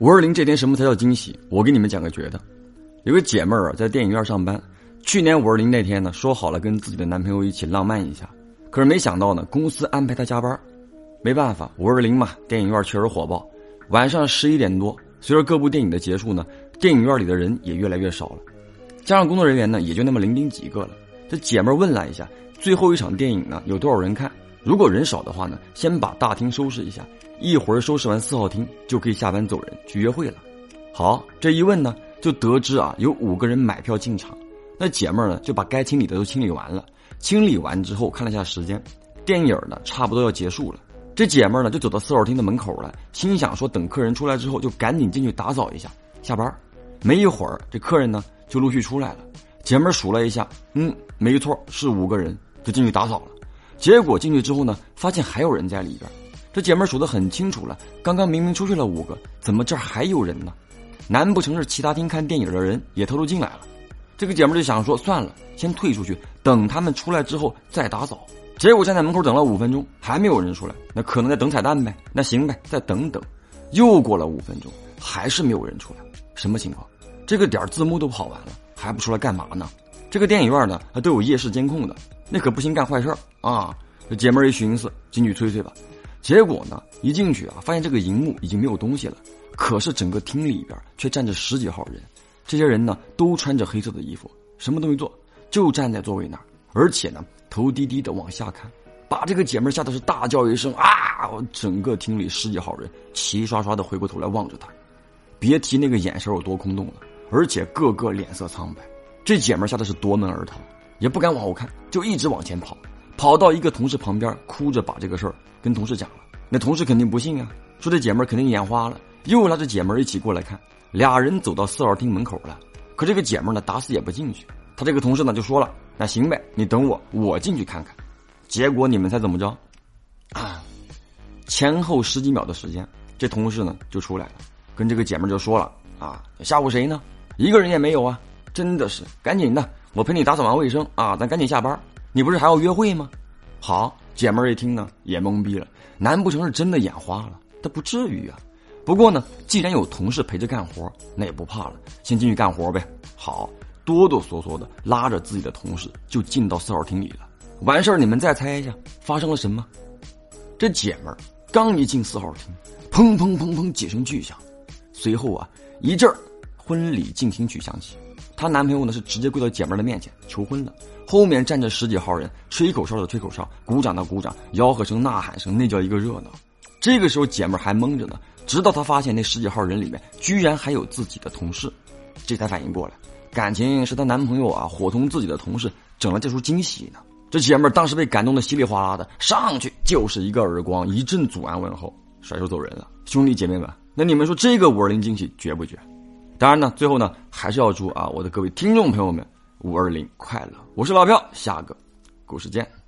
五二零这天什么才叫惊喜？我给你们讲个绝的。有个姐妹儿啊，在电影院上班。去年五二零那天呢，说好了跟自己的男朋友一起浪漫一下，可是没想到呢，公司安排她加班。没办法，五二零嘛，电影院确实火爆。晚上十一点多，随着各部电影的结束呢，电影院里的人也越来越少了，加上工作人员呢，也就那么零丁几个了。这姐妹问了一下，最后一场电影呢，有多少人看？如果人少的话呢，先把大厅收拾一下，一会儿收拾完四号厅就可以下班走人去约会了。好，这一问呢，就得知啊有五个人买票进场，那姐妹儿呢就把该清理的都清理完了。清理完之后看了一下时间，电影呢差不多要结束了。这姐妹儿呢就走到四号厅的门口了，心想说等客人出来之后就赶紧进去打扫一下下班。没一会儿，这客人呢就陆续出来了。姐妹儿数了一下，嗯，没错，是五个人，就进去打扫了。结果进去之后呢，发现还有人在里边。这姐妹数得很清楚了，刚刚明明出去了五个，怎么这儿还有人呢？难不成是其他厅看电影的人也偷偷进来了？这个姐妹就想说，算了，先退出去，等他们出来之后再打扫。结果站在门口等了五分钟，还没有人出来，那可能在等彩蛋呗。那行呗，再等等。又过了五分钟，还是没有人出来，什么情况？这个点字幕都跑完了，还不出来干嘛呢？这个电影院呢，都有夜视监控的。那可不行，干坏事啊！这姐妹一寻思，进去催催吧。结果呢，一进去啊，发现这个荧幕已经没有东西了。可是整个厅里边却站着十几号人，这些人呢都穿着黑色的衣服，什么都没做，就站在座位那儿，而且呢头低低的往下看，把这个姐妹吓得是大叫一声啊！整个厅里十几号人齐刷刷的回过头来望着她，别提那个眼神有多空洞了，而且个个脸色苍白。这姐妹吓得是夺门而逃。也不敢往后看，就一直往前跑，跑到一个同事旁边，哭着把这个事儿跟同事讲了。那同事肯定不信啊，说这姐们肯定眼花了，又拉着姐们一起过来看。俩人走到四号厅门口了，可这个姐们呢打死也不进去。他这个同事呢就说了：“那行呗，你等我，我进去看看。”结果你们猜怎么着？啊，前后十几秒的时间，这同事呢就出来了，跟这个姐们就说了：“啊，吓唬谁呢？一个人也没有啊！真的是，赶紧的。”我陪你打扫完卫生啊，咱赶紧下班。你不是还要约会吗？好，姐妹儿一听呢，也懵逼了。难不成是真的眼花了？他不至于啊。不过呢，既然有同事陪着干活，那也不怕了，先进去干活呗。好，哆哆嗦嗦的拉着自己的同事就进到四号厅里了。完事儿，你们再猜一下发生了什么？这姐们儿刚一进四号厅，砰砰砰砰几声巨响，随后啊，一阵婚礼进行曲响起。她男朋友呢是直接跪到姐妹的面前求婚了，后面站着十几号人，吹口哨的吹口哨，鼓掌的鼓掌，吆喝声、呐喊声，那叫一个热闹。这个时候姐妹还懵着呢，直到她发现那十几号人里面居然还有自己的同事，这才反应过来，感情是她男朋友啊伙同自己的同事整了这出惊喜呢。这姐妹当时被感动的稀里哗啦的，上去就是一个耳光，一阵祖安问候，甩手走人了。兄弟姐妹们，那你们说这个五二零惊喜绝不绝？当然呢，最后呢，还是要祝啊我的各位听众朋友们五二零快乐！我是老票，下个故事见。